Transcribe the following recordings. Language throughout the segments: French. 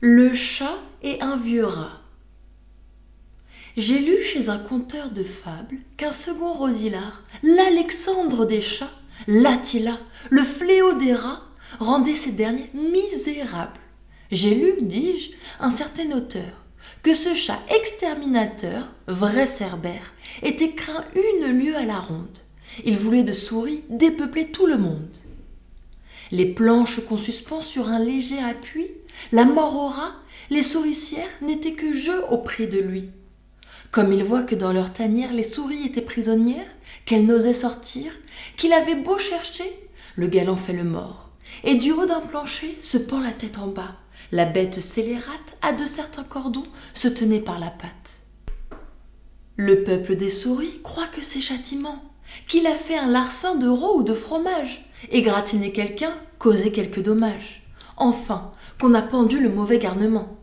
Le chat et un vieux rat. J'ai lu chez un conteur de fables qu'un second Rodilard, l'Alexandre des chats, l'Attila, le fléau des rats, rendait ces derniers misérables. J'ai lu, dis-je, un certain auteur, que ce chat exterminateur, vrai cerbère, était craint une lieue à la ronde. Il voulait de souris dépeupler tout le monde. Les planches qu'on suspend sur un léger appui, la mort au rat, les souricières n'étaient que jeu au prix de lui. Comme il voit que dans leur tanière les souris étaient prisonnières, qu'elles n'osaient sortir, qu'il avait beau chercher, le galant fait le mort, et du haut d'un plancher se pend la tête en bas. La bête scélérate, à de certains cordons, se tenait par la patte. Le peuple des souris croit que c'est châtiment, qu'il a fait un larcin de ou de fromage, égratigné quelqu'un, causé quelque dommage. Enfin, qu'on a pendu le mauvais garnement.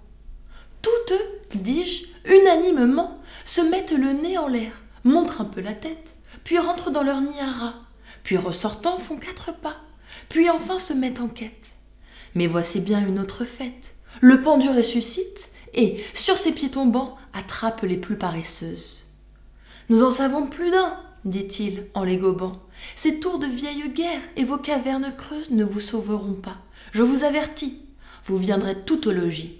Toutes, dis-je, unanimement, se mettent le nez en l'air, montrent un peu la tête, puis rentrent dans leur nid à rats, puis ressortant font quatre pas, puis enfin se mettent en quête. Mais voici bien une autre fête. Le pendu ressuscite et, sur ses pieds tombants, attrape les plus paresseuses. Nous en savons plus d'un, dit-il en les gobant. Ces tours de vieille guerre et vos cavernes creuses ne vous sauveront pas. Je vous avertis, vous viendrez tout au logis.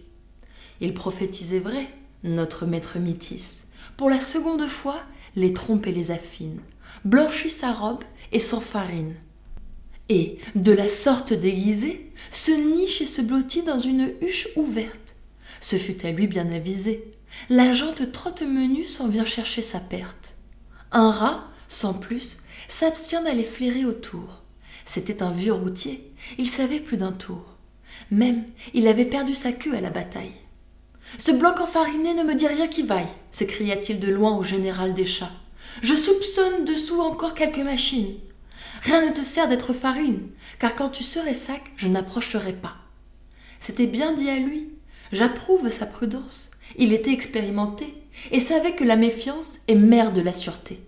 Il prophétisait vrai, notre maître Mythis. Pour la seconde fois, les trompe et les affine, blanchit sa robe et s'enfarine. Et, de la sorte déguisé, se niche et se blottit dans une huche ouverte. Ce fut à lui bien avisé. La jante trotte menu s'en vient chercher sa perte. Un rat, sans plus, s'abstient d'aller flairer autour. C'était un vieux routier, il savait plus d'un tour. Même, il avait perdu sa queue à la bataille. Ce bloc enfariné ne me dit rien qui vaille, s'écria-t-il de loin au général des chats. Je soupçonne dessous encore quelques machines. Rien ne te sert d'être farine, car quand tu serais sac, je n'approcherai pas. C'était bien dit à lui. J'approuve sa prudence. Il était expérimenté et savait que la méfiance est mère de la sûreté.